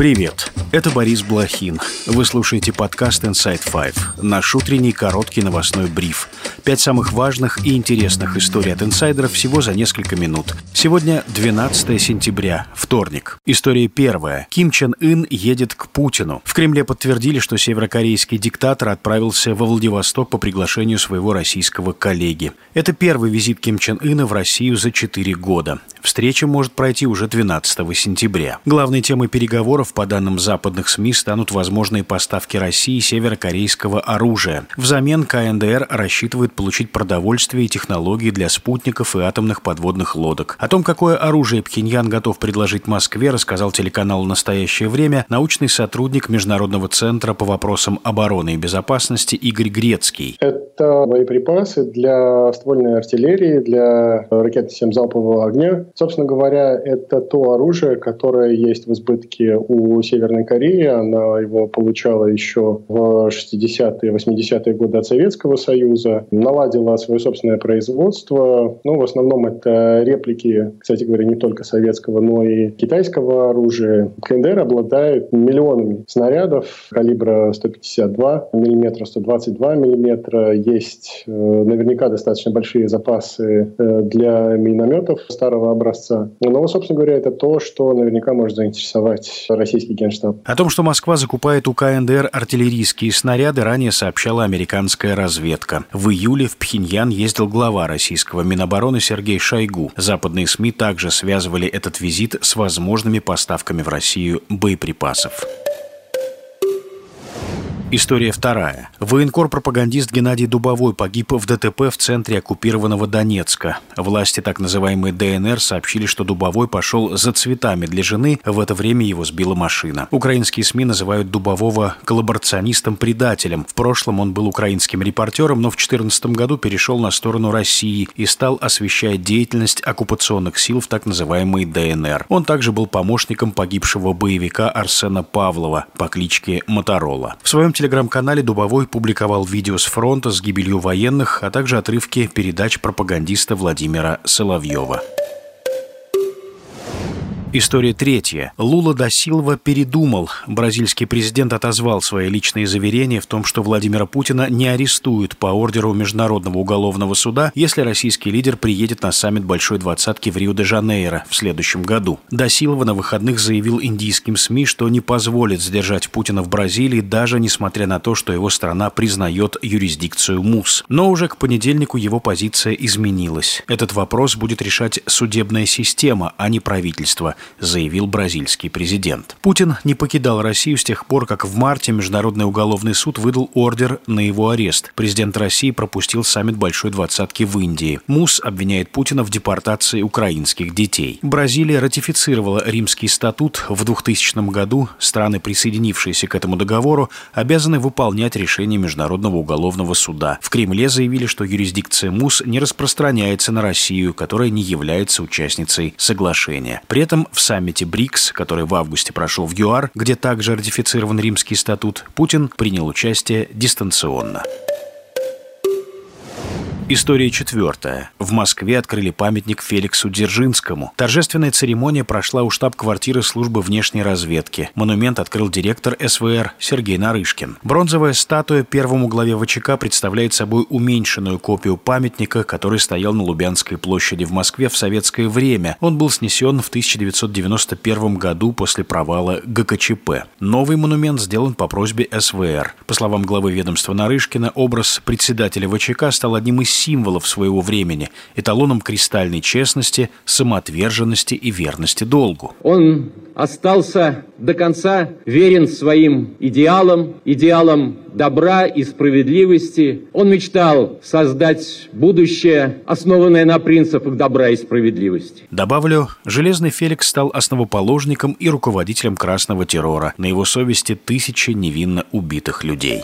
Привет, это Борис Блохин. Вы слушаете подкаст Inside Five, наш утренний короткий новостной бриф. Пять самых важных и интересных историй от инсайдеров всего за несколько минут. Сегодня 12 сентября, вторник. История первая. Ким Чен Ын едет к Путину. В Кремле подтвердили, что северокорейский диктатор отправился во Владивосток по приглашению своего российского коллеги. Это первый визит Ким Чен Ына в Россию за 4 года. Встреча может пройти уже 12 сентября. Главной темой переговоров, по данным западных СМИ, станут возможные поставки России северокорейского оружия. Взамен КНДР рассчитывает получить продовольствие и технологии для спутников и атомных подводных лодок. О том, какое оружие Пхеньян готов предложить Москве, рассказал телеканал «Настоящее время» научный сотрудник Международного центра по вопросам обороны и безопасности Игорь Грецкий. Это боеприпасы для ствольной артиллерии, для ракет систем залпового огня, Собственно говоря, это то оружие, которое есть в избытке у Северной Кореи. Она его получала еще в 60-е, 80-е годы от Советского Союза. Наладила свое собственное производство. Ну, в основном это реплики, кстати говоря, не только советского, но и китайского оружия. КНДР обладает миллионами снарядов калибра 152 мм, 122 мм. Есть э, наверняка достаточно большие запасы э, для минометов старого образца. Но, собственно говоря, это то, что наверняка может заинтересовать российский генштаб. О том, что Москва закупает у КНДР артиллерийские снаряды, ранее сообщала американская разведка. В июле в Пхеньян ездил глава российского Минобороны Сергей Шойгу. Западные СМИ также связывали этот визит с возможными поставками в Россию боеприпасов. История вторая. Военкор-пропагандист Геннадий Дубовой погиб в ДТП в центре оккупированного Донецка. Власти так называемой ДНР сообщили, что Дубовой пошел за цветами для жены, в это время его сбила машина. Украинские СМИ называют Дубового коллаборационистом-предателем. В прошлом он был украинским репортером, но в 2014 году перешел на сторону России и стал освещать деятельность оккупационных сил в так называемой ДНР. Он также был помощником погибшего боевика Арсена Павлова по кличке Моторола. В своем телеграм-канале Дубовой публиковал видео с фронта с гибелью военных, а также отрывки передач пропагандиста Владимира Соловьева. История третья. Лула да Силва передумал. Бразильский президент отозвал свои личные заверения в том, что Владимира Путина не арестуют по ордеру Международного уголовного суда, если российский лидер приедет на саммит Большой Двадцатки в Рио-де-Жанейро в следующем году. Да Силва на выходных заявил индийским СМИ, что не позволит задержать Путина в Бразилии, даже несмотря на то, что его страна признает юрисдикцию МУС. Но уже к понедельнику его позиция изменилась. Этот вопрос будет решать судебная система, а не правительство заявил бразильский президент. Путин не покидал Россию с тех пор, как в марте Международный уголовный суд выдал ордер на его арест. Президент России пропустил саммит Большой Двадцатки в Индии. МУС обвиняет Путина в депортации украинских детей. Бразилия ратифицировала Римский статут в 2000 году. Страны, присоединившиеся к этому договору, обязаны выполнять решение Международного уголовного суда. В Кремле заявили, что юрисдикция МУС не распространяется на Россию, которая не является участницей соглашения. При этом в саммите БРИКС, который в августе прошел в ЮАР, где также ратифицирован Римский статут, Путин принял участие дистанционно. История четвертая. В Москве открыли памятник Феликсу Дзержинскому. Торжественная церемония прошла у штаб-квартиры службы внешней разведки. Монумент открыл директор СВР Сергей Нарышкин. Бронзовая статуя первому главе ВЧК представляет собой уменьшенную копию памятника, который стоял на Лубянской площади в Москве в советское время. Он был снесен в 1991 году после провала ГКЧП. Новый монумент сделан по просьбе СВР. По словам главы ведомства Нарышкина, образ председателя ВЧК стал одним из символов своего времени, эталоном кристальной честности, самоотверженности и верности долгу. Он остался до конца верен своим идеалам, идеалам добра и справедливости. Он мечтал создать будущее, основанное на принципах добра и справедливости. Добавлю, Железный Феликс стал основоположником и руководителем красного террора. На его совести тысячи невинно убитых людей.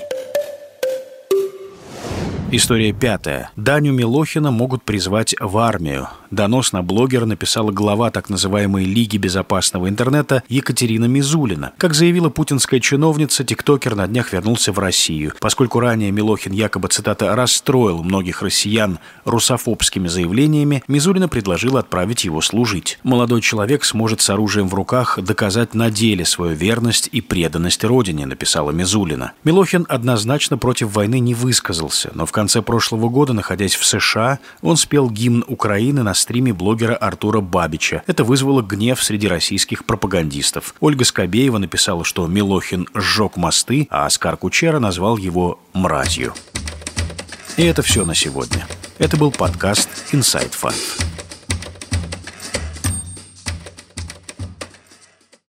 История пятая. Даню Милохина могут призвать в армию. Донос на блогера написала глава так называемой Лиги безопасного интернета Екатерина Мизулина. Как заявила путинская чиновница, тиктокер на днях вернулся в Россию. Поскольку ранее Милохин якобы, цитата, «расстроил многих россиян русофобскими заявлениями», Мизулина предложила отправить его служить. Молодой человек сможет с оружием в руках доказать на деле свою верность и преданность родине, написала Мизулина. Милохин однозначно против войны не высказался, но в конце прошлого года, находясь в США, он спел гимн Украины на стриме блогера Артура Бабича. Это вызвало гнев среди российских пропагандистов. Ольга Скобеева написала, что Милохин сжег мосты, а Оскар Кучера назвал его «мразью». И это все на сегодня. Это был подкаст Inside Five.